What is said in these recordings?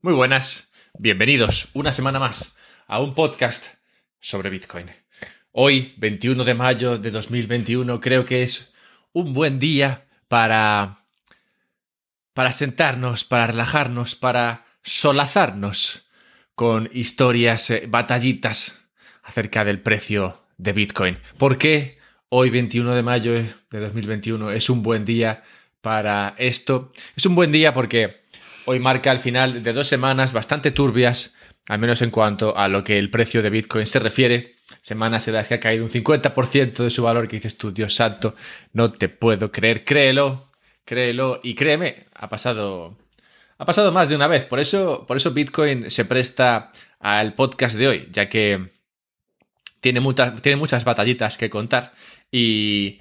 Muy buenas, bienvenidos una semana más a un podcast sobre Bitcoin. Hoy, 21 de mayo de 2021, creo que es un buen día para para sentarnos, para relajarnos, para solazarnos con historias, eh, batallitas acerca del precio de Bitcoin. ¿Por qué hoy, 21 de mayo de 2021, es un buen día para esto? Es un buen día porque hoy marca el final de dos semanas bastante turbias, al menos en cuanto a lo que el precio de Bitcoin se refiere. Semanas en las que ha caído un 50% de su valor, que dices tú, Dios santo, no te puedo creer, créelo, créelo y créeme, ha pasado, ha pasado más de una vez. Por eso, por eso Bitcoin se presta al podcast de hoy, ya que tiene, muchas, tiene muchas batallitas que contar y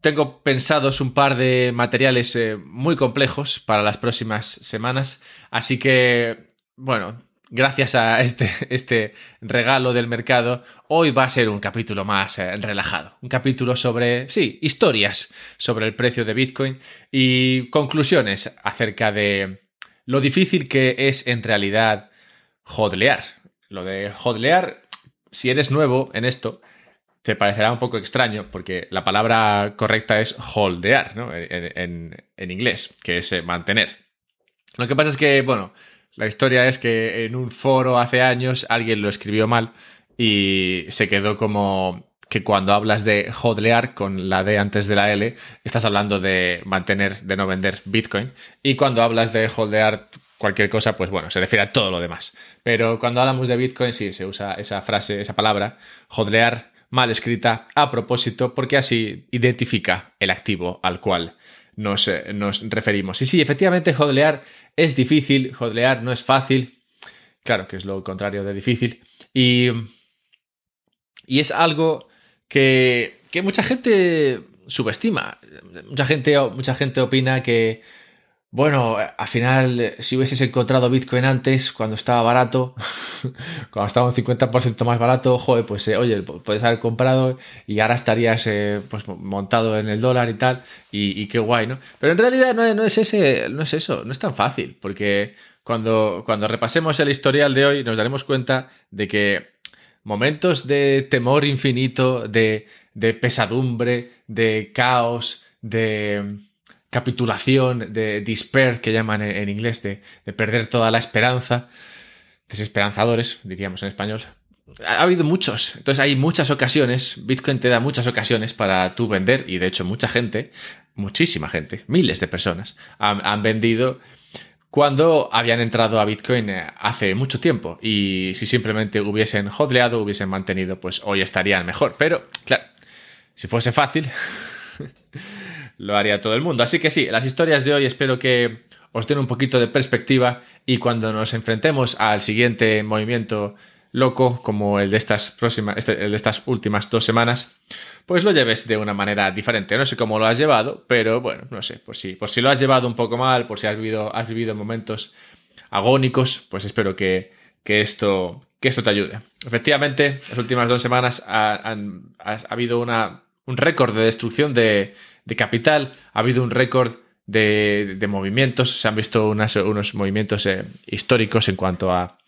tengo pensados un par de materiales eh, muy complejos para las próximas semanas, así que, bueno, gracias a este, este regalo del mercado, hoy va a ser un capítulo más eh, relajado, un capítulo sobre, sí, historias sobre el precio de Bitcoin y conclusiones acerca de lo difícil que es en realidad hodlear. Lo de hodlear, si eres nuevo en esto, te parecerá un poco extraño porque la palabra correcta es holdear, ¿no? En, inglés, que es eh, mantener. Lo que pasa es que, bueno, la historia es que en un foro hace años alguien lo escribió mal y se quedó como que cuando hablas de hodlear con la D antes de la L, estás hablando de mantener, de no vender Bitcoin. Y cuando hablas de holdear cualquier cosa, pues bueno, se refiere a todo lo demás. Pero cuando hablamos de Bitcoin, sí, se usa esa frase, esa palabra, hodlear mal escrita a propósito porque así identifica el activo al cual nos, eh, nos referimos. Y sí, efectivamente, hodlear es difícil, hodlear no es fácil, claro que es lo contrario de difícil, y, y es algo que, que mucha gente subestima. Mucha gente, mucha gente opina que bueno, al final, si hubieses encontrado Bitcoin antes, cuando estaba barato, cuando estaba un 50% más barato, joder, pues eh, oye, puedes haber comprado y ahora estarías eh, pues montado en el dólar y tal, y, qué guay, ¿no? Pero en realidad no, no, es ese, no es eso, no es tan fácil, porque cuando, cuando repasemos el historial de hoy nos daremos cuenta de que momentos de temor infinito, de, de pesadumbre, de caos, de capitulación, de despair, que llaman en, inglés, de, perder toda la esperanza, desesperanzadores, diríamos en español. Ha, habido muchos, entonces hay muchas ocasiones, Bitcoin te da muchas ocasiones para tú vender, y de hecho mucha gente, muchísima gente, miles de personas, han, vendido cuando habían entrado a Bitcoin eh, hace mucho tiempo y si simplemente hubiesen hodleado, hubiesen mantenido, pues hoy estarían mejor. Pero, claro, si fuese fácil, lo haría todo el mundo. Así que sí, las historias de hoy espero que os den un poquito de perspectiva y cuando nos enfrentemos al siguiente movimiento loco como el de estas próximas, este, el de estas últimas dos semanas, pues lo lleves de una manera diferente. No sé cómo lo has llevado, pero bueno, no sé, por si, por si lo has llevado un poco mal, por si has vivido, has vivido momentos agónicos, pues espero que, esto, que esto te ayude. Efectivamente, las últimas dos semanas ha, habido una, un récord de destrucción de, de capital, ha habido un récord de, movimientos, se han visto unos movimientos eh, históricos en cuanto a,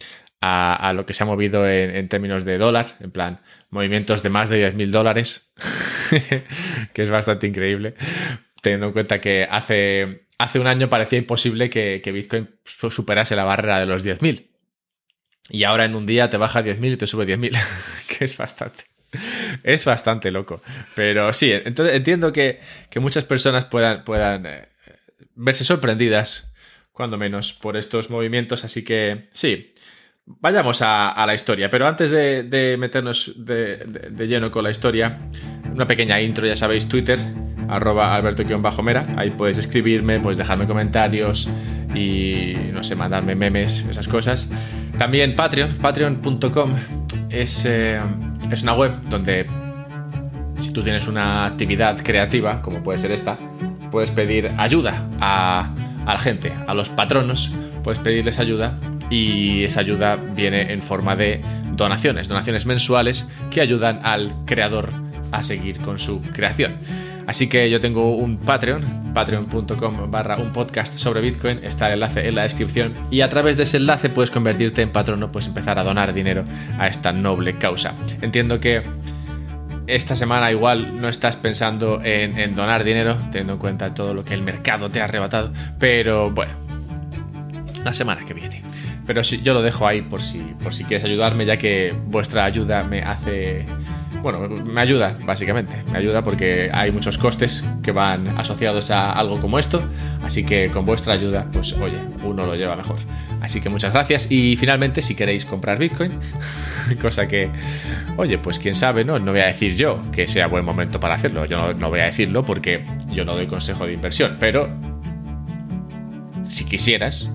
a, lo que se ha movido en, términos de dólar, en plan, movimientos de más de 10 mil dólares, que es bastante increíble, teniendo en cuenta que hace, hace un año parecía imposible que, que Bitcoin superase la barrera de los 10.000. Y ahora en un día te baja 10.000 y te sube 10.000, que es bastante es bastante loco. Pero sí, entonces entiendo que, muchas personas puedan, puedan eh, verse sorprendidas, cuando menos, por estos movimientos. Así que sí, vayamos a, la historia. Pero antes de, meternos de, lleno con la historia, una pequeña intro, ya sabéis, Twitter, arroba alberto-mera. Ahí puedes escribirme, puedes dejarme comentarios y, no sé, mandarme memes, esas cosas. También Patreon, patreon.com es... Eh, es una web donde si tú tienes una actividad creativa, como puede ser esta, puedes pedir ayuda a, la gente, a los patronos, puedes pedirles ayuda y esa ayuda viene en forma de donaciones, donaciones mensuales que ayudan al creador a seguir con su creación. Así que yo tengo un Patreon, patreon.com barra un podcast sobre Bitcoin, está el enlace en la descripción y a través de ese enlace puedes convertirte en patrono, puedes empezar a donar dinero a esta noble causa. Entiendo que esta semana igual no estás pensando en, donar dinero, teniendo en cuenta todo lo que el mercado te ha arrebatado, pero bueno, la semana que viene. Pero sí, yo lo dejo ahí por si, por si quieres ayudarme, ya que vuestra ayuda me hace bueno, me ayuda, básicamente. Me ayuda porque hay muchos costes que van asociados a algo como esto. Así que con vuestra ayuda, pues oye, uno lo lleva mejor. Así que muchas gracias. Y finalmente, si queréis comprar Bitcoin, cosa que, oye, pues quién sabe, ¿no? No voy a decir yo que sea buen momento para hacerlo. Yo no, voy a decirlo porque yo no doy consejo de inversión. Pero si quisieras,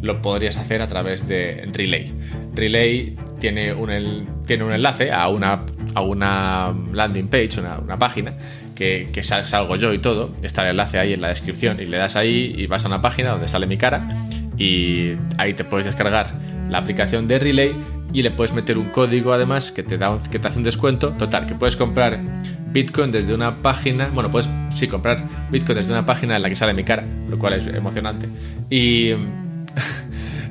lo podrías hacer a través de Relay. Relay tiene un, tiene un enlace a una, a una landing page, una, página, que, que, salgo yo y todo. Está el enlace ahí en la descripción y le das ahí y vas a una página donde sale mi cara y ahí te puedes descargar la aplicación de Relay y le puedes meter un código además que te, da que te hace un descuento. Total, que puedes comprar Bitcoin desde una página, bueno, puedes sí comprar Bitcoin desde una página en la que sale mi cara, lo cual es emocionante. Y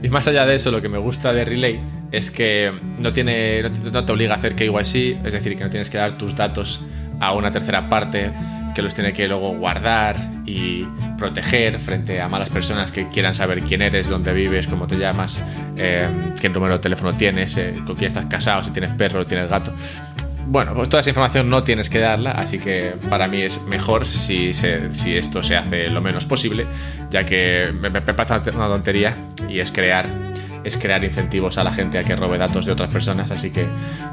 Y más allá de eso, lo que me gusta de Relay es que no, tiene, no te obliga a hacer KYC, es decir, que no tienes que dar tus datos a una tercera parte que los tiene que luego guardar y proteger frente a malas personas que quieran saber quién eres, dónde vives, cómo te llamas, eh, qué número de teléfono tienes, eh, con quién estás casado, si tienes perro o tienes gato. Bueno, pues toda esa información no tienes que darla, así que para mí es mejor si, esto se hace lo menos posible, ya que me, parece una tontería y es crear, es crear incentivos a la gente a que robe datos de otras personas, así que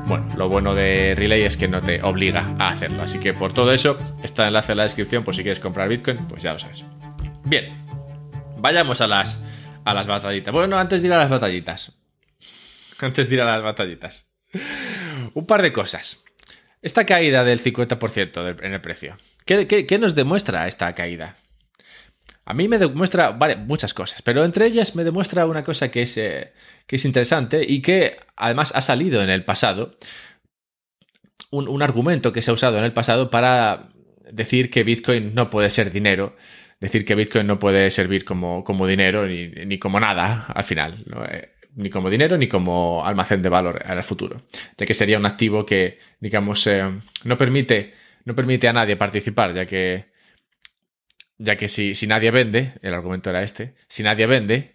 bueno, lo bueno de Relay es que no te obliga a hacerlo, así que por todo eso está el enlace en la descripción por si quieres comprar Bitcoin, pues ya lo sabes. Bien, vayamos a las, a las batallitas. Bueno, antes de ir a las batallitas. Antes de ir a las batallitas. Un par de cosas. Esta caída del 50% en el precio. ¿Qué, nos demuestra esta caída? A mí me demuestra muchas cosas, pero entre ellas me demuestra una cosa que es, eh, que es interesante y que además ha salido en el pasado. Un, argumento que se ha usado en el pasado para decir que Bitcoin no puede ser dinero, decir que Bitcoin no puede servir como, como dinero ni, ni como nada al final. Eh, ni como dinero ni como almacén de valor en el futuro, ya que sería un activo que, digamos, eh, no, permite, no permite a nadie participar, ya que, ya que si, si nadie vende, el argumento era este, si nadie vende,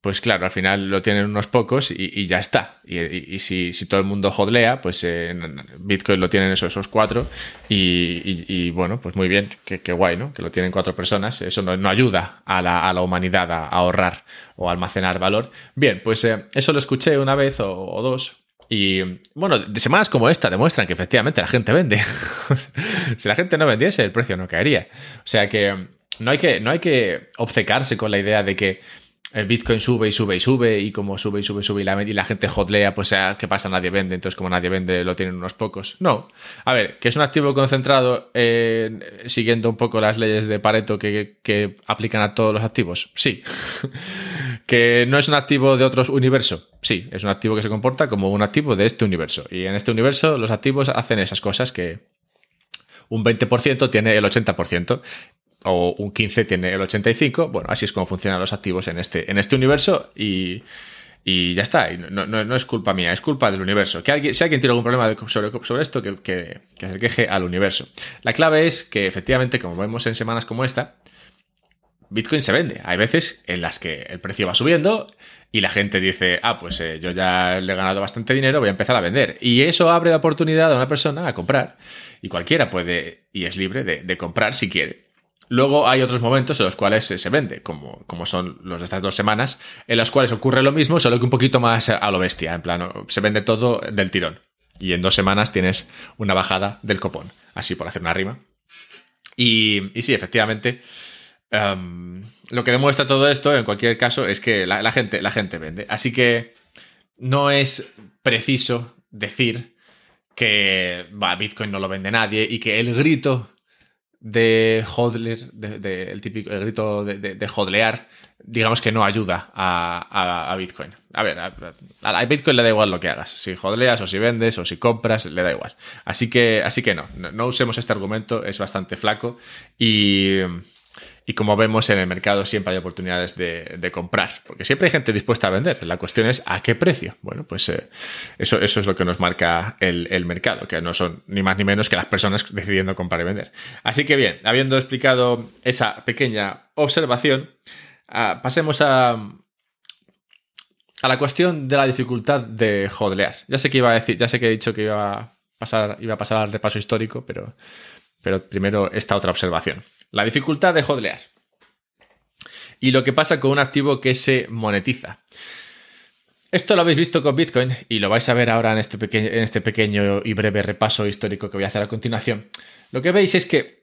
pues claro, al final lo tienen unos pocos y, ya está. Y, si, todo el mundo hodlea, pues eh, Bitcoin lo tienen esos, esos cuatro y, bueno, pues muy bien, qué guay, ¿no? Que lo tienen cuatro personas. Eso no, ayuda a la, humanidad a, ahorrar o almacenar valor. Bien, pues eh, eso lo escuché una vez o, dos. Y bueno, de semanas como esta demuestran que efectivamente la gente vende. si la gente no vendiese, el precio no caería. O sea que no hay que, no hay que obcecarse con la idea de que el Bitcoin sube y sube y sube, y como sube y sube y sube, y la, y la gente hotlea, pues ¿qué pasa? Nadie vende, entonces como nadie vende, lo tienen unos pocos. No. A ver, que es un activo concentrado siguiendo un poco las leyes de Pareto que, que aplican a todos los activos. Sí. que no es un activo de otros universos. Sí, es un activo que se comporta como un activo de este universo. Y en este universo los activos hacen esas cosas que un 20% tiene el 80% o un 15 tiene el 85. Bueno, así es como funcionan los activos en este, en este universo y, ya está. no, no, es culpa mía, es culpa del universo. Que alguien, si alguien tiene algún problema sobre, sobre esto, que, que, se queje al universo. La clave es que efectivamente, como vemos en semanas como esta, Bitcoin se vende. Hay veces en las que el precio va subiendo y la gente dice, ah, pues eh, yo ya le he ganado bastante dinero, voy a empezar a vender. Y eso abre la oportunidad a una persona a comprar. Y cualquiera puede, y es libre de comprar si quiere. Luego hay otros momentos en los cuales se vende, como, como son los de estas dos semanas, en los cuales ocurre lo mismo, solo que un poquito más a lo bestia, en plano, se vende todo del tirón. Y en dos semanas tienes una bajada del copón, así por hacer una rima. Y, sí, efectivamente, em, lo que demuestra todo esto, en cualquier caso, es que la, gente, la gente vende. Así que no es preciso decir que Bitcoin no lo vende nadie y que el grito de hodler, de, el típico el grito de, de, hodlear, digamos que no ayuda a, Bitcoin. A ver, a, Bitcoin le da igual lo que hagas. Si hodleas o si vendes o si compras, le da igual. Así que, así que no, no usemos este argumento, es bastante flaco y y como vemos en el mercado siempre hay oportunidades de, comprar, porque siempre hay gente dispuesta a vender. La cuestión es a qué precio. Bueno, pues eh, eso, eso es lo que nos marca el, mercado, que no son ni más ni menos que las personas decidiendo comprar y vender. Así que bien, habiendo explicado esa pequeña observación, ah, pasemos a, a la cuestión de la dificultad de hodlear. Ya sé que iba a decir, ya sé que he dicho que iba a pasar, iba a pasar al repaso histórico, pero, pero primero esta otra observación. La dificultad de hodlear. Y lo que pasa con un activo que se monetiza. Esto lo habéis visto con Bitcoin y lo vais a ver ahora en este, en este pequeño y breve repaso histórico que voy a hacer a continuación. Lo que veis es que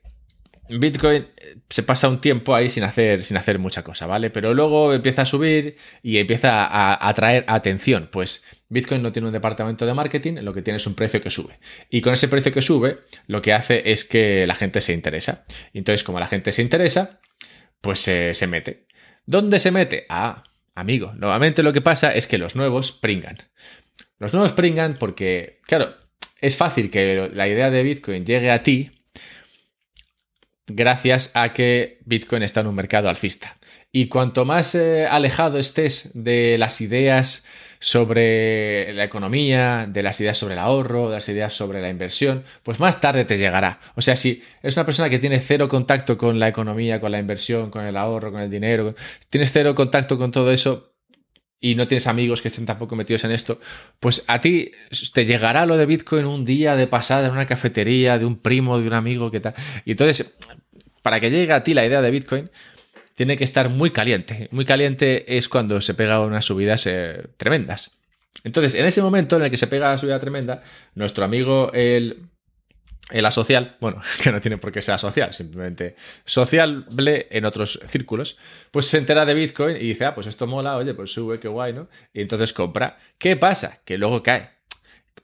Bitcoin eh, se pasa un tiempo ahí sin hacer, sin hacer mucha cosa, ¿vale? Pero luego empieza a subir y empieza a atraer atención. Pues Bitcoin no tiene un departamento de marketing, lo que tiene es un precio que sube. Y con ese precio que sube, lo que hace es que la gente se interesa. Entonces, como la gente se interesa, pues se mete. ¿Dónde se mete? Ah, amigo. Nuevamente lo que pasa es que los nuevos pringan. Los nuevos pringan porque, claro, es fácil que la idea de Bitcoin llegue a ti gracias a que Bitcoin está en un mercado alcista. Y cuanto más eh, alejado estés de las ideas sobre la economía, de las ideas sobre el ahorro, de las ideas sobre la inversión, pues más tarde te llegará. O sea, si es una persona que tiene cero contacto con la economía, con la inversión, con el ahorro, con el dinero, tienes cero contacto con todo eso, y no tienes amigos que estén tampoco metidos en esto, pues a ti te llegará lo de Bitcoin un día de pasada en una cafetería de un primo, de un amigo, que tal. Y entonces, para que llegue a ti la idea de Bitcoin, tiene que estar muy caliente. Muy caliente es cuando se pega unas subidas eh, tremendas. Entonces, en ese momento en el que se pega la subida tremenda, nuestro amigo el, el asocial, bueno, que no tiene por qué ser asocial, simplemente sociable en otros círculos, pues se entera de Bitcoin y dice, ah, pues esto mola, oye, pues sube, qué guay, ¿no? Y entonces compra. ¿Qué pasa? Que luego cae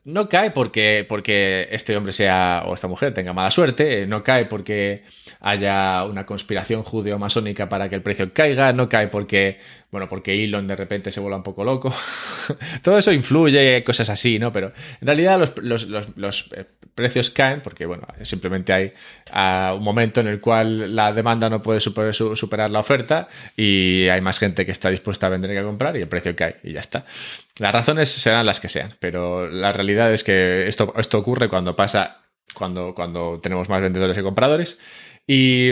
no cae porque, porque este hombre sea o esta mujer tenga mala suerte, no cae porque haya una conspiración judeo-masónica para que el precio caiga, no cae porque, bueno, porque Elon de repente se vuelva un poco loco. Todo eso influye, cosas así, ¿no? Pero en realidad los, eh, precios caen porque, bueno, simplemente hay ah, un momento en el cual la demanda no puede superar, superar la oferta y hay más gente que está dispuesta a vender que a comprar y el precio cae y ya está. Las razones serán las que sean, pero la realidad es que esto, esto ocurre cuando pasa, cuando, cuando tenemos más vendedores que compradores. Y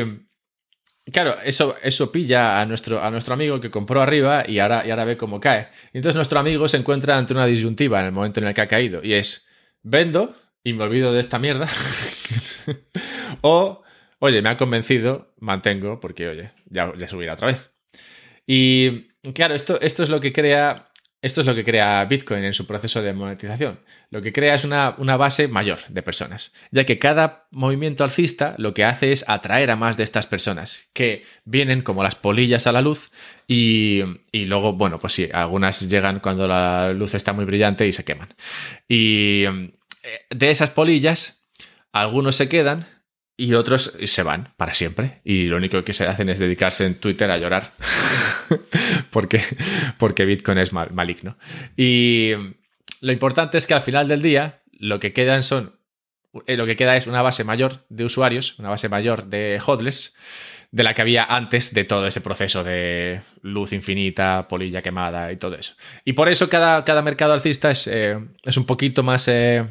claro, eso, eso pilla a nuestro, a nuestro amigo que compró arriba y ahora, y ahora ve cómo cae. entonces nuestro amigo se encuentra ante una disyuntiva en el momento en el que ha caído y es, vendo y de esta mierda. o, oye, me ha convencido, mantengo porque, oye, ya, ya subirá otra vez. Y claro, esto, esto es lo que crea esto es lo que crea Bitcoin en su proceso de monetización. Lo que crea es una, base mayor de personas, ya que cada movimiento alcista lo que hace es atraer a más de estas personas, que vienen como las polillas a la luz y, luego, bueno, pues sí, algunas llegan cuando la luz está muy brillante y se queman. Y eh, de esas polillas, algunos se quedan y otros se van para siempre. Y lo único que se hacen es dedicarse en Twitter a llorar. porque, porque Bitcoin es maligno. Y lo importante es que al final del día lo que quedan son. Eh, lo que queda es una base mayor de usuarios, una base mayor de hodlers, de la que había antes de todo ese proceso de luz infinita, polilla quemada y todo eso. Y por eso cada, cada mercado alcista es, eh, es un poquito más. Eh,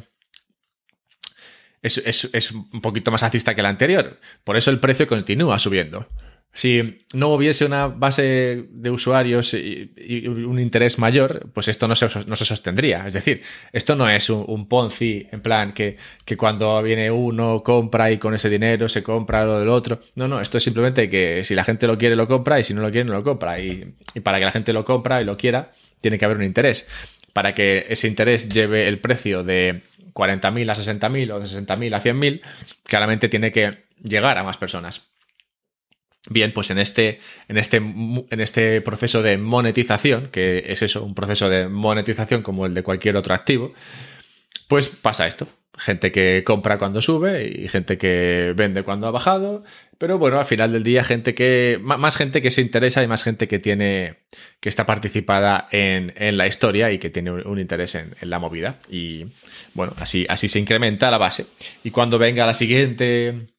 es, un poquito más alcista que el anterior. Por eso el precio continúa subiendo. Si no hubiese una base de usuarios y, un interés mayor, pues esto no se, no se, sostendría. Es decir, esto no es un, Ponzi en plan que, que, cuando viene uno compra y con ese dinero se compra lo del otro. No, no, esto es simplemente que si la gente lo quiere lo compra y si no lo quiere no lo compra. Y para que la gente lo compra y lo quiera, tiene que haber un interés. Para que ese interés lleve el precio de 40.000 a 60.000 o de 60.000 a 100.000, claramente tiene que llegar a más personas. Bien, pues en este, en, este, en este proceso de monetización, que es eso, un proceso de monetización como el de cualquier otro activo, pues pasa esto. gente que compra cuando sube y gente que vende cuando ha bajado. Pero bueno, al final del día, gente que. más gente que se interesa y más gente que tiene. que está participada en, la historia y que tiene un, interés en, la movida. Y bueno, así, así se incrementa la base. Y cuando venga la siguiente.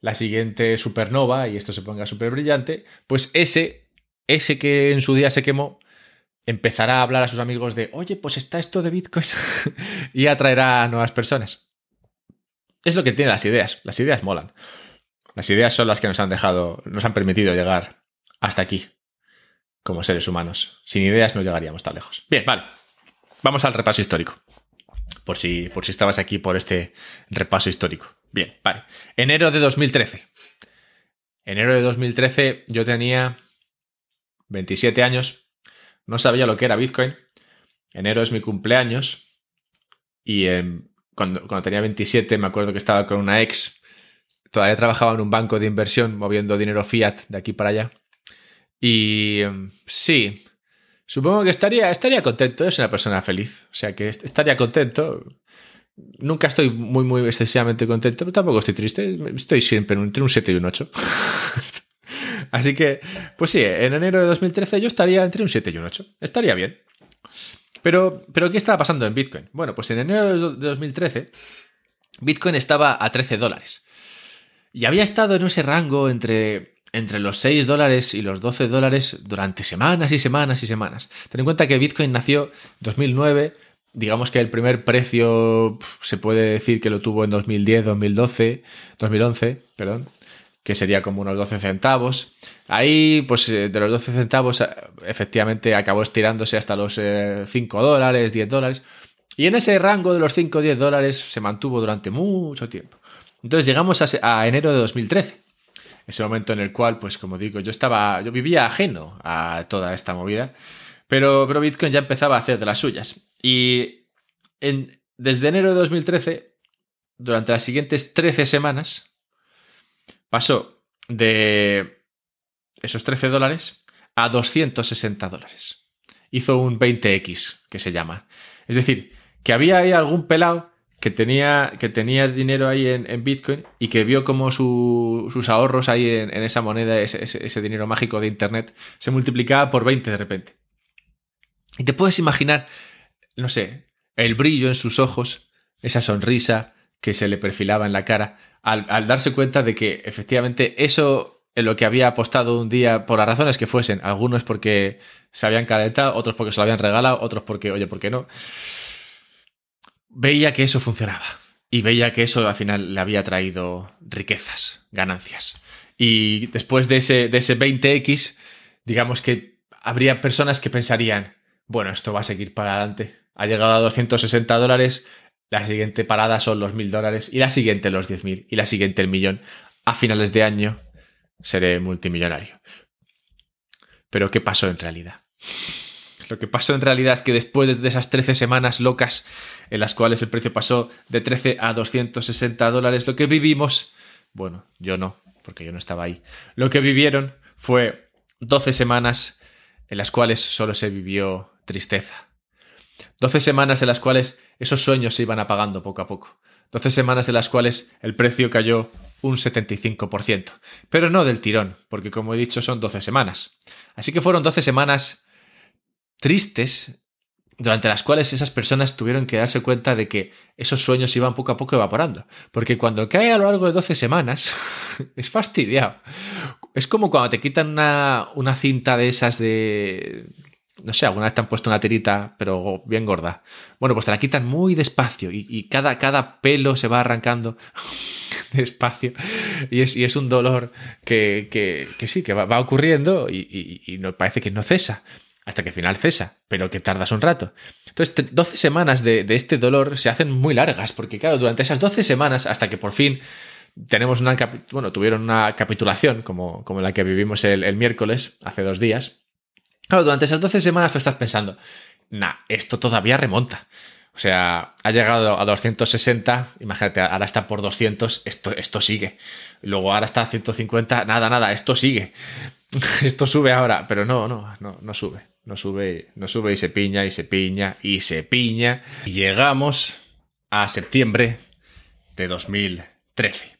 la siguiente supernova y esto se ponga súper brillante, pues ese. ese que en su día se quemó empezará a hablar a sus amigos de, oye, pues está esto de Bitcoin y atraerá a nuevas personas. Es lo que tienen las ideas. Las ideas molan. Las ideas son las que nos han dejado, nos han permitido llegar hasta aquí como seres humanos. Sin ideas no llegaríamos tan lejos. Bien, vale. Vamos al repaso histórico. Por si, por si estabas aquí por este repaso histórico. Bien, vale. Enero de 2013. Enero de 2013 yo tenía 27 años no sabía lo que era Bitcoin. Enero es mi cumpleaños. Y cuando, cuando tenía 27 me acuerdo que estaba con una ex. Todavía trabajaba en un banco de inversión moviendo dinero fiat de aquí para allá. Y em, sí, supongo que estaría, estaría contento. Es una persona feliz. O sea que estaría contento. Nunca estoy muy, muy excesivamente contento, pero tampoco estoy triste. Estoy siempre entre un 7 y un 8. Así que, pues sí, en enero de 2013 yo estaría entre un 7 y un 8. Estaría bien. Pero, pero ¿qué estaba pasando en Bitcoin? Bueno, pues en enero de 2013 Bitcoin estaba a 13 dólares. Y había estado en ese rango entre, entre los 6 dólares y los 12 dólares durante semanas y semanas y semanas. Ten en cuenta que Bitcoin nació en 2009, digamos que el primer precio se puede decir que lo tuvo en 2010, 2012, 2011, perdón que sería como unos 12 centavos. Ahí, pues eh, de los 12 centavos, eh, efectivamente acabó estirándose hasta los 5 eh, dólares, 10 dólares. Y en ese rango de los 5 o 10 dólares se mantuvo durante mucho tiempo. Entonces llegamos a, enero de 2013. Ese momento en el cual, pues como digo, yo estaba, yo vivía ajeno a toda esta movida, pero, pero Bitcoin ya empezaba a hacer de las suyas. Y desde enero de 2013, durante las siguientes 13 semanas, pasó de esos 13 dólares a 260 dólares. Hizo un 20x, que se llama. Es decir, que había ahí algún pelado que tenía, que tenía dinero ahí en, Bitcoin y que vio como sus ahorros ahí en, esa moneda, ese, ese, dinero mágico de Internet, se multiplicaba por 20 de repente. Y te puedes imaginar, no sé, el brillo en sus ojos, esa sonrisa que se le perfilaba en la cara, al, darse cuenta de que efectivamente eso en lo que había apostado un día, por las razones que fuesen, algunos porque se habían calentado, otros porque se lo habían regalado, otros porque, oye, ¿por qué no? Veía que eso funcionaba y veía que eso al final le había traído riquezas, ganancias. Y después de ese, de ese 20x, digamos que habría personas que pensarían, bueno, esto va a seguir para adelante. Ha llegado a 260 dólares, la siguiente parada son los mil dólares y la siguiente los diez mil y la siguiente el millón. A finales de año seré multimillonario. Pero ¿qué pasó en realidad? Lo que pasó en realidad es que después de esas 13 semanas locas en las cuales el precio pasó de 13 a 260 dólares, lo que vivimos, bueno, yo no, porque yo no estaba ahí, lo que vivieron fue 12 semanas en las cuales solo se vivió tristeza, 12 semanas en las cuales esos sueños se iban apagando poco a poco. 12 semanas en las cuales el precio cayó un 75%. Pero no del tirón, porque como he dicho son 12 semanas. Así que fueron 12 semanas tristes durante las cuales esas personas tuvieron que darse cuenta de que esos sueños iban poco a poco evaporando. Porque cuando cae a lo largo de 12 semanas, es fastidiado. Es como cuando te quitan una, una cinta de esas de, no sé, alguna vez te han puesto una tirita, pero bien gorda. Bueno, pues te la quitan muy despacio y, cada, cada pelo se va arrancando despacio. Y es, y es un dolor que, que, sí, que va, ocurriendo y, y, no, parece que no cesa. Hasta que al final cesa, pero que tardas un rato. Entonces, 12 semanas de, este dolor se hacen muy largas, porque claro, durante esas 12 semanas, hasta que por fin tenemos una, bueno, tuvieron una capitulación, como, como la que vivimos el, el miércoles, hace dos días, Claro, durante esas 12 semanas tú estás pensando, nah, esto todavía remonta. O sea, ha llegado a 260, imagínate, ahora está por 200, esto, esto sigue. Luego ahora está a 150, nada, nada, esto sigue. esto sube ahora, pero no, no, no, no sube. No sube, no sube y se piña y se piña y se piña. Llegamos a septiembre de 2013.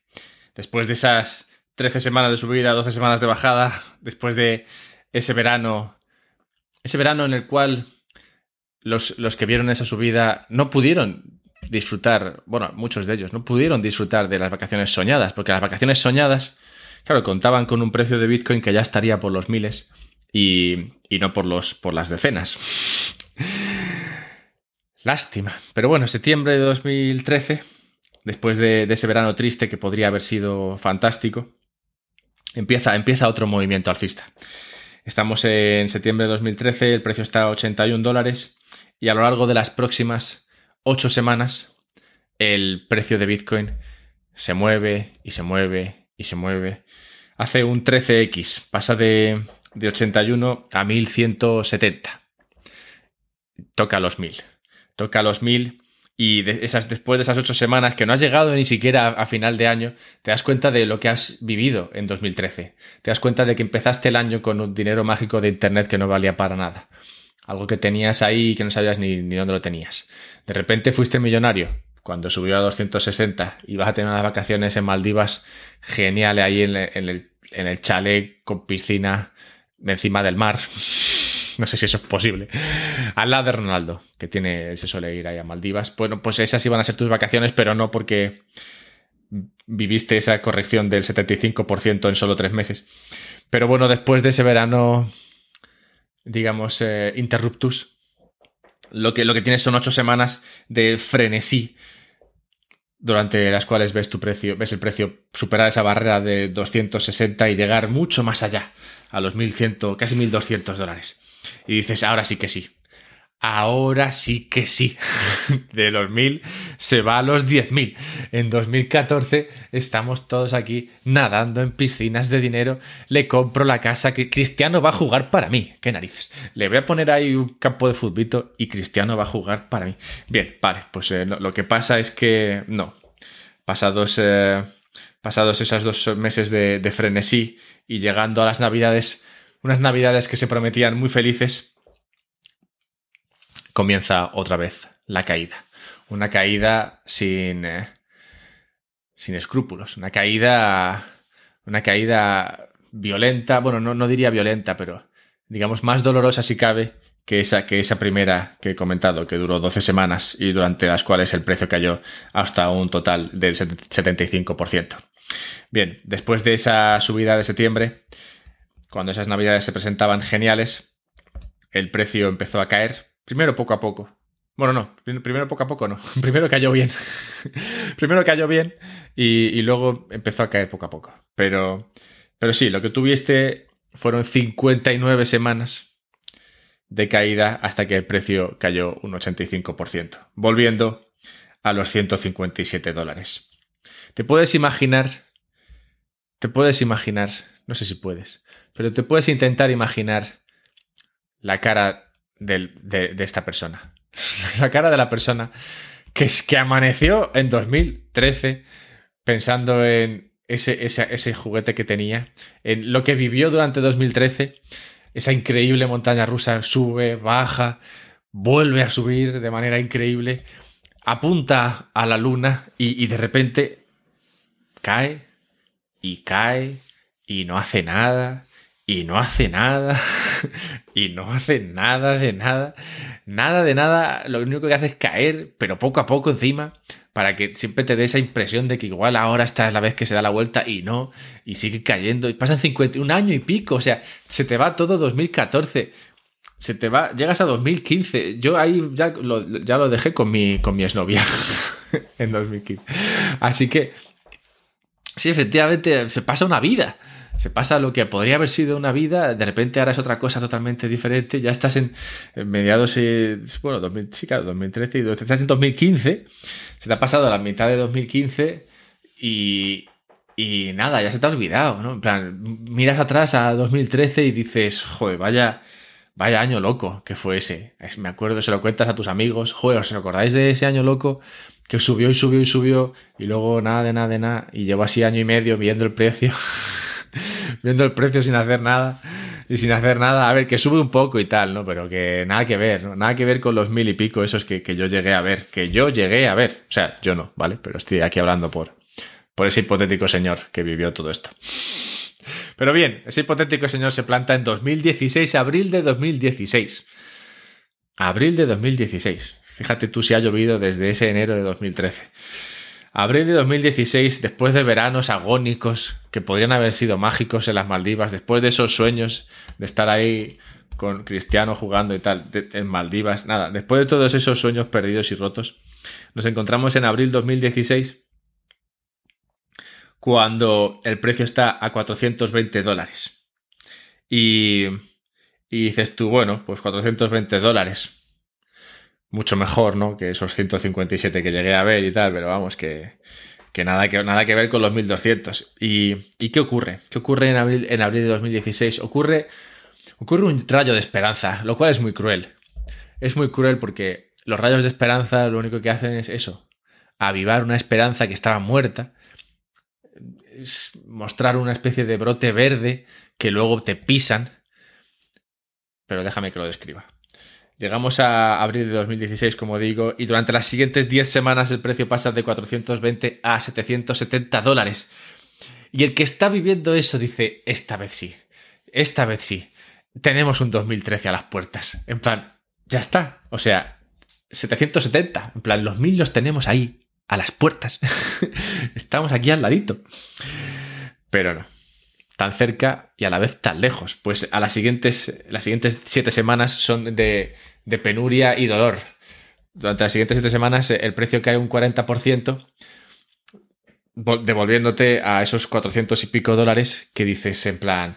Después de esas 13 semanas de subida, 12 semanas de bajada, después de ese verano, ese verano en el cual los, los que vieron esa subida no pudieron disfrutar, bueno, muchos de ellos no pudieron disfrutar de las vacaciones soñadas, porque las vacaciones soñadas, claro, contaban con un precio de Bitcoin que ya estaría por los miles y, y no por, los, por las decenas. Lástima. Pero bueno, septiembre de 2013, después de, ese verano triste que podría haber sido fantástico, empieza, empieza otro movimiento alcista. Estamos en septiembre de 2013, el precio está a 81 dólares y a lo largo de las próximas 8 semanas el precio de Bitcoin se mueve y se mueve y se mueve. Hace un 13x, pasa de, de 81 a 1170. Toca los 1000 toca los 1000 y esas, después de esas ocho semanas que no has llegado ni siquiera a, final de año, te das cuenta de lo que has vivido en 2013. Te das cuenta de que empezaste el año con un dinero mágico de Internet que no valía para nada. Algo que tenías ahí y que no sabías ni, ni dónde lo tenías. De repente fuiste millonario cuando subió a 260 y vas a tener unas vacaciones en Maldivas geniales ahí en, el, en el chalet con piscina encima del mar. No sé si eso es posible. Al lado de Ronaldo, que tiene, se suele ir ahí a Maldivas. Bueno, pues esas iban a ser tus vacaciones, pero no porque viviste esa corrección del 75% en solo tres meses. Pero bueno, después de ese verano, digamos, eh, interruptus, lo que, lo que tienes son ocho semanas de frenesí durante las cuales ves tu precio, ves el precio superar esa barrera de 260 y llegar mucho más allá, a los 1100, casi 1200 dólares. Y dices, ahora sí que sí. Ahora sí que sí. De los mil se va a los diez mil. En 2014 estamos todos aquí nadando en piscinas de dinero. Le compro la casa que Cristiano va a jugar para mí. Qué narices. Le voy a poner ahí un campo de futbito y Cristiano va a jugar para mí. Bien, vale. Pues eh, lo que pasa es que no. Pasados, eh, pasados esos dos meses de frenesí y llegando a las navidades unas navidades que se prometían muy felices, comienza otra vez la caída. Una caída sin, eh, sin escrúpulos, una caída, una caída violenta, bueno, no, no diría violenta, pero digamos más dolorosa si cabe que esa, que esa primera que he comentado, que duró 12 semanas y durante las cuales el precio cayó hasta un total del 75%. Bien, después de esa subida de septiembre, cuando esas navidades se presentaban geniales, el precio empezó a caer, primero poco a poco. Bueno, no, primero poco a poco no, primero cayó bien. primero cayó bien y, luego empezó a caer poco a poco. Pero, pero sí, lo que tuviste fueron 59 semanas de caída hasta que el precio cayó un 85%, volviendo a los 157 dólares. ¿Te puedes imaginar? ¿Te puedes imaginar? No sé si puedes. Pero te puedes intentar imaginar la cara de, esta persona. la cara de la persona que, que amaneció en 2013 pensando en ese, ese, juguete que tenía, en lo que vivió durante 2013, esa increíble montaña rusa sube, baja, vuelve a subir de manera increíble, apunta a la luna y de repente cae y cae y no hace nada y no hace nada, y no hace nada de nada, nada de nada, lo único que hace es caer, pero poco a poco encima, para que siempre te dé esa impresión de que igual ahora esta es la vez que se da la vuelta y no, y sigue cayendo, y pasan 51 año y pico, o sea, se te va todo 2014, se te va, llegas a 2015, yo ahí ya lo, ya lo dejé con mi, con mi exnovia en 2015, así que, sí, efectivamente, se pasa una vida se pasa lo que podría haber sido una vida, de repente ahora es otra cosa totalmente diferente, ya estás en, mediados, eh, bueno, 2000, sí, claro, 2013 y estás en 2015, se te ha pasado la mitad de 2015 y, y nada, ya se te ha olvidado, ¿no? En plan, miras atrás a 2013 y dices, joder, vaya, vaya año loco que fue ese. me acuerdo, se lo cuentas a tus amigos, joder, ¿os acordáis de ese año loco? que subió y subió y subió y luego nada de nada de nada y llevo así año y medio viendo el precio viendo el precio sin hacer nada. y sin hacer nada, a ver, que sube un poco y tal, ¿no? Pero que nada que ver, ¿no? Nada que ver con los mil y pico esos que, que yo llegué a ver, que yo llegué a ver. O sea, yo no, ¿vale? Pero estoy aquí hablando por, por ese hipotético señor que vivió todo esto. Pero bien, ese hipotético señor se planta en 2016, abril de 2016. Abril de 2016. Fíjate tú si ha llovido desde ese enero de 2013. Abril de 2016, después de veranos agónicos que podrían haber sido mágicos en las Maldivas, después de esos sueños de estar ahí con Cristiano jugando y tal en Maldivas, nada, después de todos esos sueños perdidos y rotos, nos encontramos en abril 2016 cuando el precio está a 420 dólares. Y, y dices tú, bueno, pues 420 dólares mucho mejor, ¿no? Que esos 157 que llegué a ver y tal, pero vamos, que, que, nada, que nada que ver con los 1200. ¿Y, ¿Y qué ocurre? ¿Qué ocurre en abril, en abril de 2016? Ocurre, ocurre un rayo de esperanza, lo cual es muy cruel. Es muy cruel porque los rayos de esperanza lo único que hacen es eso, avivar una esperanza que estaba muerta, es mostrar una especie de brote verde que luego te pisan. Pero déjame que lo describa. Llegamos a abril de 2016, como digo, y durante las siguientes 10 semanas el precio pasa de 420 a 770 dólares. Y el que está viviendo eso dice, esta vez sí, esta vez sí, tenemos un 2013 a las puertas. En plan, ya está. O sea, 770, en plan, los mil los tenemos ahí, a las puertas. Estamos aquí al ladito. Pero no tan cerca y a la vez tan lejos. Pues a las siguientes, las siguientes siete semanas son de, penuria y dolor. Durante las siguientes siete semanas el precio cae un 40%, devolviéndote a esos 400 y pico dólares que dices en plan,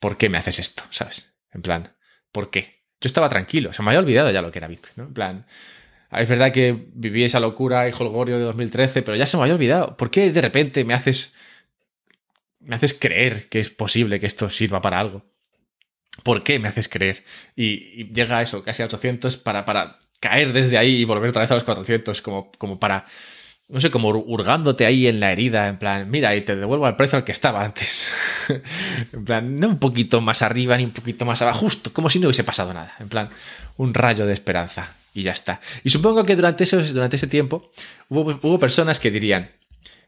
¿por qué me haces esto? ¿Sabes? En plan, ¿por qué? Yo estaba tranquilo, se me había olvidado ya lo que era Bitcoin. En plan, es verdad que viví esa locura y holgorio de 2013, pero ya se me había olvidado. ¿Por qué de repente me haces me haces creer que es posible que esto sirva para algo. ¿Por qué me haces creer? Y, llega a eso, casi a 800, para, para caer desde ahí y volver otra vez a los 400, como, como para, no sé, como hurgándote ahí en la herida, en plan, mira, y te devuelvo al precio al que estaba antes. en plan, no un poquito más arriba ni un poquito más abajo, justo, como si no hubiese pasado nada. En plan, un rayo de esperanza y ya está. Y supongo que durante, esos, durante ese tiempo hubo, hubo personas que dirían,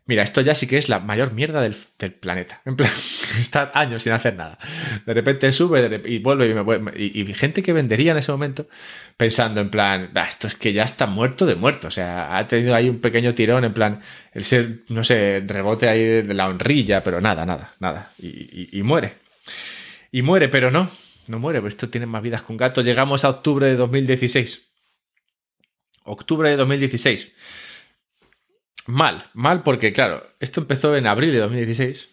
Mira, esto ya sí que es la mayor mierda del, planeta. En plan, está años sin hacer nada. De repente sube y vuelve y, me, y, gente que vendería en ese momento pensando en plan, esto es que ya está muerto de muerto. O sea, ha tenido ahí un pequeño tirón en plan, el ser, no sé, rebote ahí de la honrilla, pero nada, nada, nada. Y, muere. Y muere, pero no, no muere, pues esto tiene más vidas un gato. Llegamos a octubre de 2016. Octubre de 2016 mal, mal porque, claro, esto empezó en abril de 2016,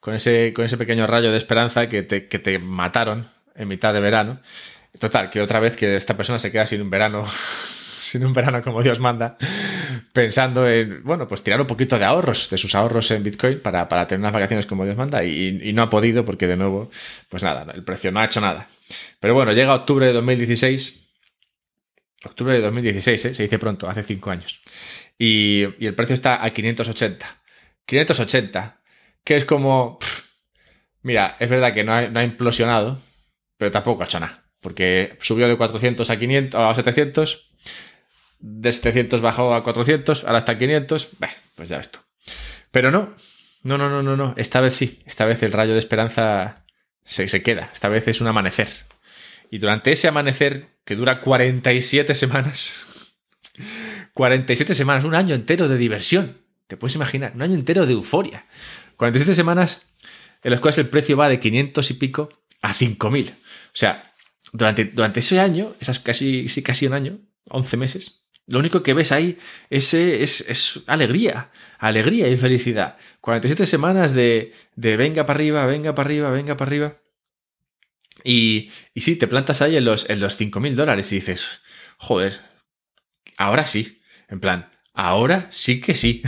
con ese, con ese pequeño rayo de esperanza que te, que te mataron en mitad de verano. Total, que otra vez que esta persona se queda sin un verano, sin un verano como Dios manda, pensando en, bueno, pues tirar un poquito de ahorros, de sus ahorros en Bitcoin para, para tener unas vacaciones como Dios manda y, y, no ha podido porque de nuevo, pues nada, el precio no ha hecho nada. Pero bueno, llega octubre de 2016. Octubre de 2016, ¿eh? se dice pronto, hace cinco años y, el precio está a 580. 580, que es como... mira, es verdad que no ha, implosionado, pero tampoco ha hecho nada, porque subió de 400 a 500 a 700, de 700 bajó a 400, ahora está a 500, pues ya ves tú. Pero no, no, no, no, no, no, esta vez sí, esta vez el rayo de esperanza se queda, esta vez es un amanecer. Y durante ese amanecer, que dura 47 semanas, 47 semanas, un año entero de diversión. Te puedes imaginar, un año entero de euforia. 47 semanas en las cuales el precio va de 500 y pico a 5000. O sea, durante, durante ese año, esas casi, casi un año, 11 meses, lo único que ves ahí es, es, alegría, alegría y felicidad. 47 semanas de, de venga para arriba, venga para arriba, venga para arriba. Y, y sí, te plantas ahí en los, en los 5.000 dólares y dices, joder, ahora sí, en plan, ahora sí que sí.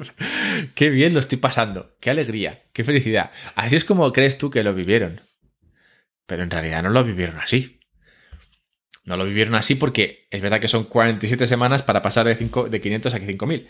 qué bien lo estoy pasando, qué alegría, qué felicidad. Así es como crees tú que lo vivieron. Pero en realidad no lo vivieron así. No lo vivieron así porque es verdad que son 47 semanas para pasar de, 5, de 500 a 5000.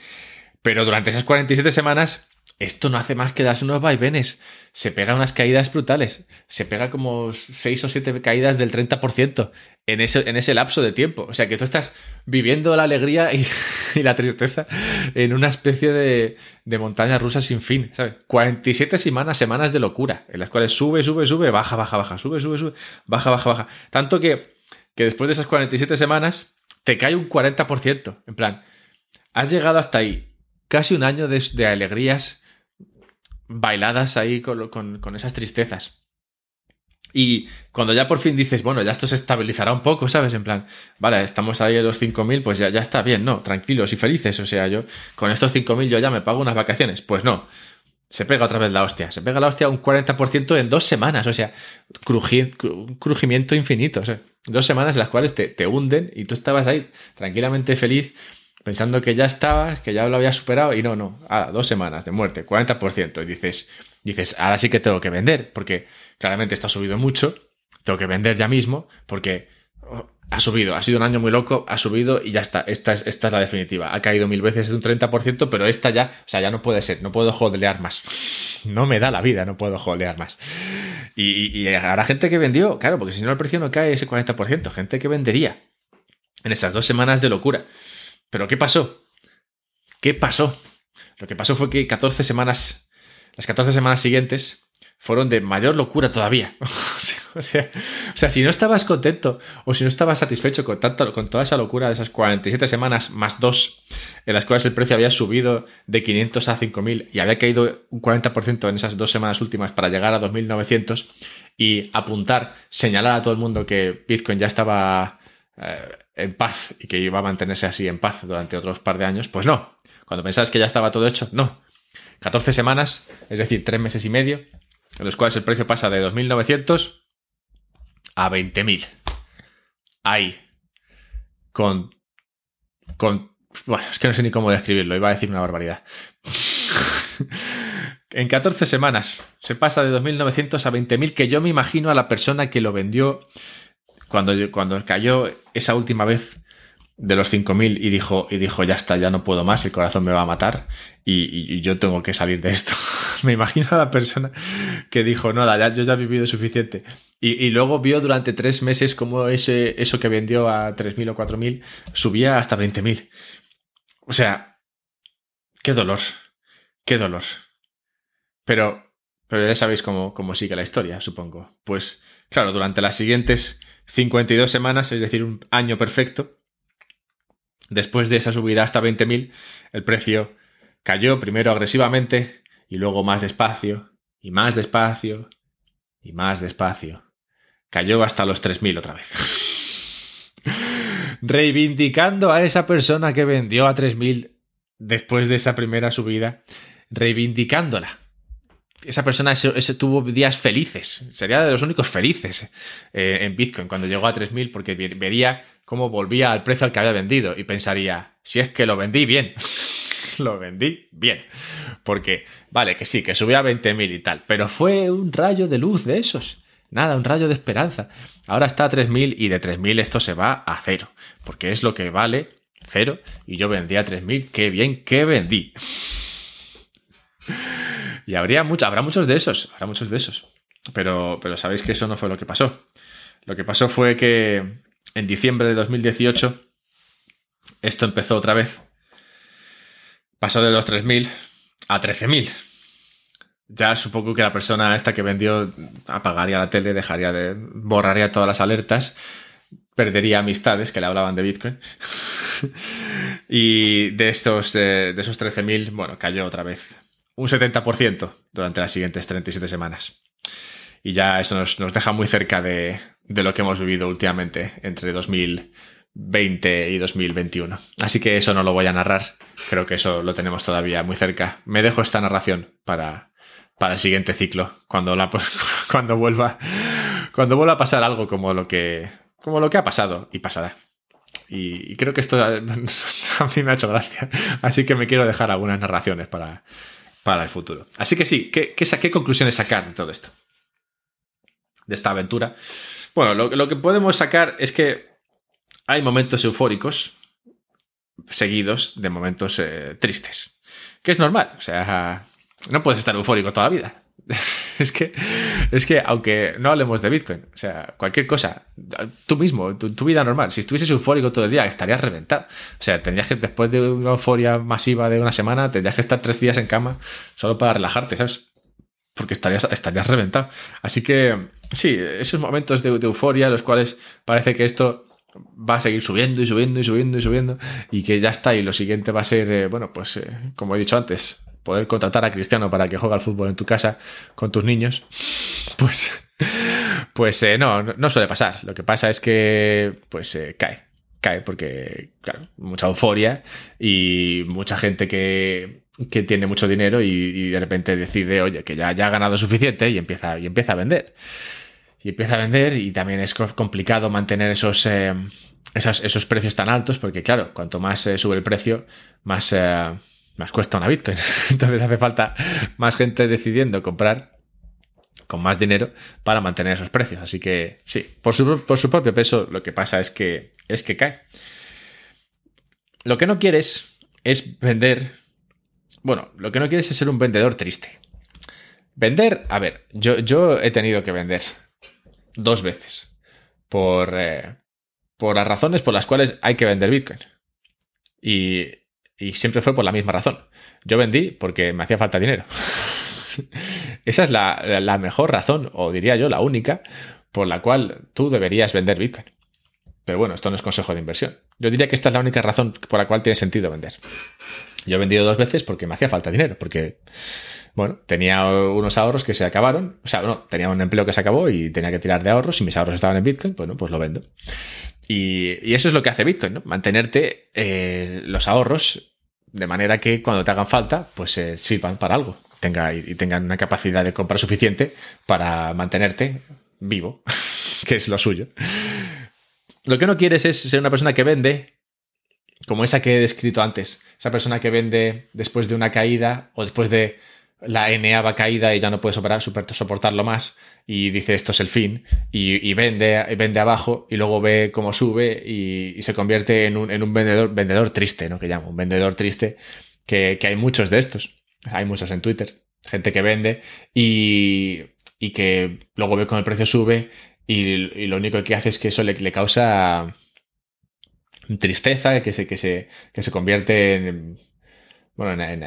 Pero durante esas 47 semanas esto no hace más que darse unos vaivenes. Se pega unas caídas brutales. Se pega como 6 o 7 caídas del 30% en ese, en ese lapso de tiempo. O sea que tú estás viviendo la alegría y, la tristeza en una especie de, montaña rusa sin fin. ¿sabes? 47 semanas, semanas de locura, en las cuales sube, sube, sube, baja, baja, baja, sube, sube, sube, baja, baja, baja. Tanto que, que después de esas 47 semanas te cae un 40%. En plan, has llegado hasta ahí. Casi un año de alegrías bailadas ahí con, esas tristezas. Y cuando ya por fin dices, bueno, ya esto se estabilizará un poco, ¿sabes? En plan, vale, estamos ahí en los 5.000, pues ya, ya está bien, ¿no? Tranquilos y felices. O sea, yo con estos 5.000 yo ya me pago unas vacaciones. Pues no. Se pega otra vez la hostia. Se pega la hostia un 40% en dos semanas. O sea, un crujimiento infinito. O sea, dos semanas en las cuales te, te hunden y tú estabas ahí tranquilamente feliz pensando que ya estabas, que ya lo había superado y no, no, a dos semanas de muerte, 40%. Y dices, dices, ahora sí que tengo que vender, porque claramente esto ha subido mucho, tengo que vender ya mismo, porque oh, ha subido, ha sido un año muy loco, ha subido y ya está, esta es, esta es la definitiva. Ha caído mil veces de un 30%, pero esta ya, o sea, ya no puede ser, no puedo jodear más. No me da la vida, no puedo jodear más. Y, y, y habrá gente que vendió, claro, porque si no el precio no cae ese 40%, gente que vendería en esas dos semanas de locura. Pero ¿qué pasó? ¿Qué pasó? Lo que pasó fue que 14 semanas, las 14 semanas siguientes fueron de mayor locura todavía. o, sea, o, sea, si no estabas contento o si no estabas satisfecho con, tanto, con toda esa locura de esas 47 semanas más dos, en las cuales el precio había subido de 500 a 5000 y había caído un 40% en esas dos semanas últimas para llegar a 2900 y apuntar, señalar a todo el mundo que Bitcoin ya estaba eh, en paz y que iba a mantenerse así en paz durante otros par de años, pues no. Cuando pensabas que ya estaba todo hecho, no. 14 semanas, es decir, 3 meses y medio, en los cuales el precio pasa de 2.900 a 20.000. Ahí. Con... Con... Bueno, es que no sé ni cómo describirlo, iba a decir una barbaridad. en 14 semanas se pasa de 2.900 a 20.000, que yo me imagino a la persona que lo vendió cuando, cuando cayó esa última vez de los 5.000 y dijo, y dijo, ya está, ya no puedo más, el corazón me va a matar y, yo tengo que salir de esto. me imagino a la persona que dijo, no, ya, yo ya he vivido suficiente. Y, luego vio durante tres meses cómo ese, eso que vendió a 3.000 o 4.000 subía hasta 20.000. O sea, qué dolor, qué dolor. Pero, pero ya sabéis cómo, cómo sigue la historia, supongo. Pues claro, durante las siguientes 52 semanas, es decir, un año perfecto. Después de esa subida hasta 20.000, el precio cayó primero agresivamente y luego más despacio, y más despacio, y más despacio. Cayó hasta los 3.000 otra vez. Reivindicando a esa persona que vendió a 3.000 después de esa primera subida, reivindicándola esa persona ese, tuvo días felices. Sería de los únicos felices eh, en Bitcoin cuando llegó a 3.000 porque vería cómo volvía al precio al que había vendido y pensaría, si es que lo vendí bien. lo vendí bien. Porque, vale, que sí, que subía a 20.000 y tal, pero fue un rayo de luz de esos. Nada, un rayo de esperanza. Ahora está a 3.000 y de 3.000 esto se va a cero. Porque es lo que vale cero y yo vendí a 3.000. Qué bien que vendí. Y habría habrá muchos de esos, habrá muchos de esos. Pero, pero sabéis que eso no fue lo que pasó. Lo que pasó fue que en diciembre de 2018 esto empezó otra vez. Pasó de los 3.000 a 13.000. Ya supongo que la persona esta que vendió apagaría la tele, dejaría de. borraría todas las alertas, perdería amistades que le hablaban de Bitcoin. y de estos, eh, de esos 13.000, bueno, cayó otra vez un 70% durante las siguientes 37 semanas. Y ya eso nos, deja muy cerca de, lo que hemos vivido últimamente entre 2020 y 2021. Así que eso no lo voy a narrar. Creo que eso lo tenemos todavía muy cerca. Me dejo esta narración para, para el siguiente ciclo, cuando, la, cuando, vuelva, cuando vuelva a pasar algo como lo que, como lo que ha pasado y pasará. Y, creo que esto a mí me ha hecho gracia. Así que me quiero dejar algunas narraciones para, para el futuro. Así que sí, ¿qué, qué, conclusiones sacar de todo esto? De esta aventura. Bueno, lo, que podemos sacar es que hay momentos eufóricos seguidos de momentos eh, tristes. Que es normal. O sea, no puedes estar eufórico toda la vida. es que, es que, aunque no hablemos de Bitcoin, o sea, cualquier cosa, tú mismo, tu, vida normal, si estuvieses eufórico todo el día, estarías reventado. O sea, tendrías que, después de una euforia masiva de una semana, tendrías que estar tres días en cama solo para relajarte, ¿sabes? Porque estarías, estarías reventado. Así que, sí, esos momentos de, euforia, los cuales parece que esto va a seguir subiendo y subiendo y subiendo y subiendo y que ya está y lo siguiente va a ser, eh, bueno, pues eh, como he dicho antes, poder contratar a Cristiano para que juegue al fútbol en tu casa con tus niños, pues, pues eh, no, no suele pasar. Lo que pasa es que pues eh, cae, cae porque, claro, mucha euforia y mucha gente que, que tiene mucho dinero y, de repente decide, oye, que ya, ya ha ganado suficiente y empieza, y empieza a vender. Y empieza a vender y también es complicado mantener esos... Eh, esos, esos, precios tan altos, porque claro, cuanto más sube el precio, más, más cuesta una Bitcoin. Entonces hace falta más gente decidiendo comprar con más dinero para mantener esos precios. Así que sí, por su, por su propio peso lo que pasa es que, es que cae. Lo que no quieres es vender... Bueno, lo que no quieres es ser un vendedor triste. Vender, a ver, yo, yo he tenido que vender dos veces por, eh, por las razones por las cuales hay que vender Bitcoin. Y y siempre fue por la misma razón. Yo vendí porque me hacía falta dinero. Esa es la, mejor razón, o diría yo la única, por la cual tú deberías vender Bitcoin. Pero bueno, esto no es consejo de inversión. Yo diría que esta es la única razón por la cual tiene sentido vender. Yo he vendido dos veces porque me hacía falta dinero, porque, bueno, tenía unos ahorros que se acabaron, o sea, no, tenía un empleo que se acabó y tenía que tirar de ahorros y mis ahorros estaban en Bitcoin, bueno, pues lo vendo. Y, eso es lo que hace Bitcoin, ¿no? Mantenerte eh, los ahorros de manera que cuando te hagan falta, pues se sirvan para algo tenga, y tengan una capacidad de compra suficiente para mantenerte vivo, que es lo suyo. Lo que no quieres es ser una persona que vende, como esa que he descrito antes, esa persona que vende después de una caída o después de la va caída y ya no puede soportarlo más y dice esto es el fin y, vende, vende abajo y luego ve cómo sube y, se convierte en un, en un, vendedor, vendedor triste, ¿no? Que llamo, un vendedor triste, que, hay muchos de estos, hay muchos en Twitter, gente que vende y, y que luego ve cómo el precio sube y, lo único que hace es que eso le, le causa tristeza, que se, que se, que se convierte en, bueno, en,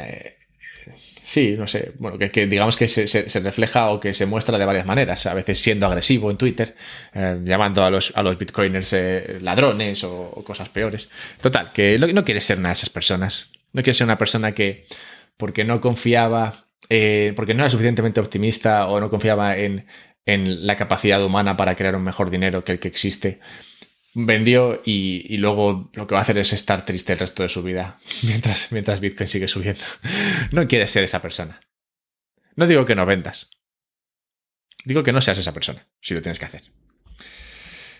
Sí, no sé. Bueno, que, digamos que se, refleja o que se muestra de varias maneras. A veces siendo agresivo en Twitter, eh, llamando a los, a los bitcoiners eh, ladrones o, cosas peores. Total, que no, quieres ser una de esas personas. No quieres ser una persona que, porque no confiaba, eh, porque no era suficientemente optimista o no confiaba en, en la capacidad humana para crear un mejor dinero que el que existe, vendió y, luego lo que va a hacer es estar triste el resto de su vida mientras, mientras Bitcoin sigue subiendo. No quieres ser esa persona. No digo que no vendas. Digo que no seas esa persona, si lo tienes que hacer.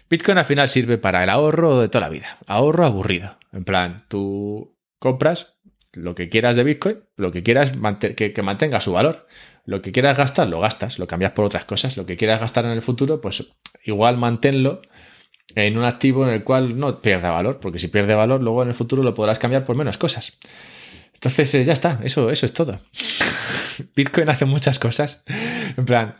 Bitcoin al final sirve para el ahorro de toda la vida. Ahorro aburrido. En plan, tú compras lo que quieras de Bitcoin, lo que quieras que, que mantenga su valor. Lo que quieras gastar, lo gastas, lo cambias por otras cosas. Lo que quieras gastar en el futuro, pues igual manténlo en un activo en el cual no pierda valor, porque si pierde valor, luego en el futuro lo podrás cambiar por menos cosas. Entonces eh, ya está, eso, eso es todo. Bitcoin hace muchas cosas. En plan,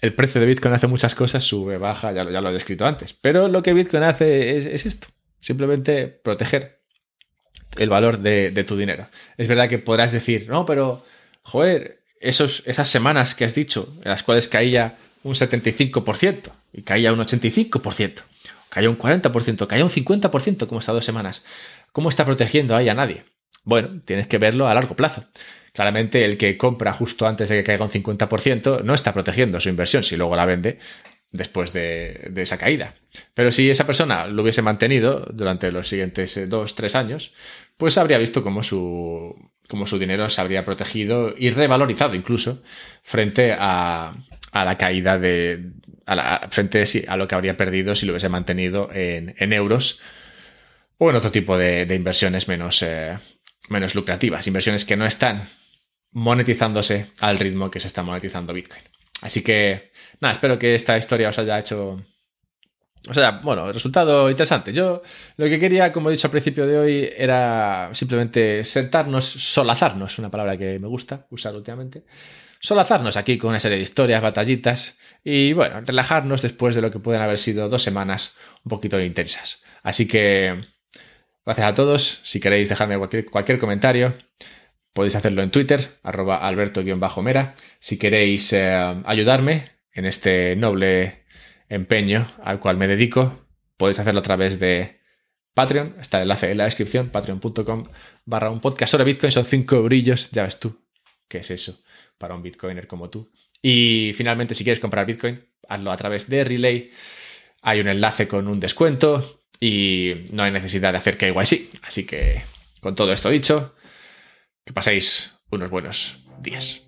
el precio de Bitcoin hace muchas cosas, sube, baja, ya, ya lo he descrito antes. Pero lo que Bitcoin hace es, esto, simplemente proteger el valor de, tu dinero. Es verdad que podrás decir, no, pero, joder, esos, esas semanas que has dicho, en las cuales caía un 75% y caía un 85% cayó un 40%, cayó un 50% como estas dos semanas. ¿Cómo está protegiendo ahí a nadie? Bueno, tienes que verlo a largo plazo. Claramente el que compra justo antes de que caiga un 50% no está protegiendo su inversión si luego la vende después de, esa caída. Pero si esa persona lo hubiese mantenido durante los siguientes eh, dos, tres años, pues habría visto cómo su, cómo su dinero se habría protegido y revalorizado incluso frente a la caída de, frente a lo que habría perdido si lo hubiese mantenido en, euros o en otro tipo de, inversiones menos, eh, menos lucrativas, inversiones que no están monetizándose al ritmo que se está monetizando Bitcoin. Así que, nada, espero que esta historia os haya hecho O sea, bueno, resultado interesante. Yo lo que quería, como he dicho al principio de hoy, era simplemente sentarnos, solazarnos, una palabra que me gusta usar últimamente, solazarnos aquí con una serie de historias, batallitas y, bueno, relajarnos después de lo que pueden haber sido dos semanas un poquito intensas. Así que, gracias a todos. Si queréis dejarme cualquier, comentario, podéis hacerlo en Twitter, arroba alberto-mera. Si queréis eh, ayudarme en este noble empeño al cual me dedico, podéis hacerlo a través de Patreon, está el enlace en la descripción, patreon.com barra un podcast sobre Bitcoin, son cinco brillos, ya ves tú, ¿qué es eso para un Bitcoiner como tú? Y finalmente, si quieres comprar Bitcoin, hazlo a través de Relay, hay un enlace con un descuento y no hay necesidad de hacer KYC, así que con todo esto dicho, que paséis unos buenos días.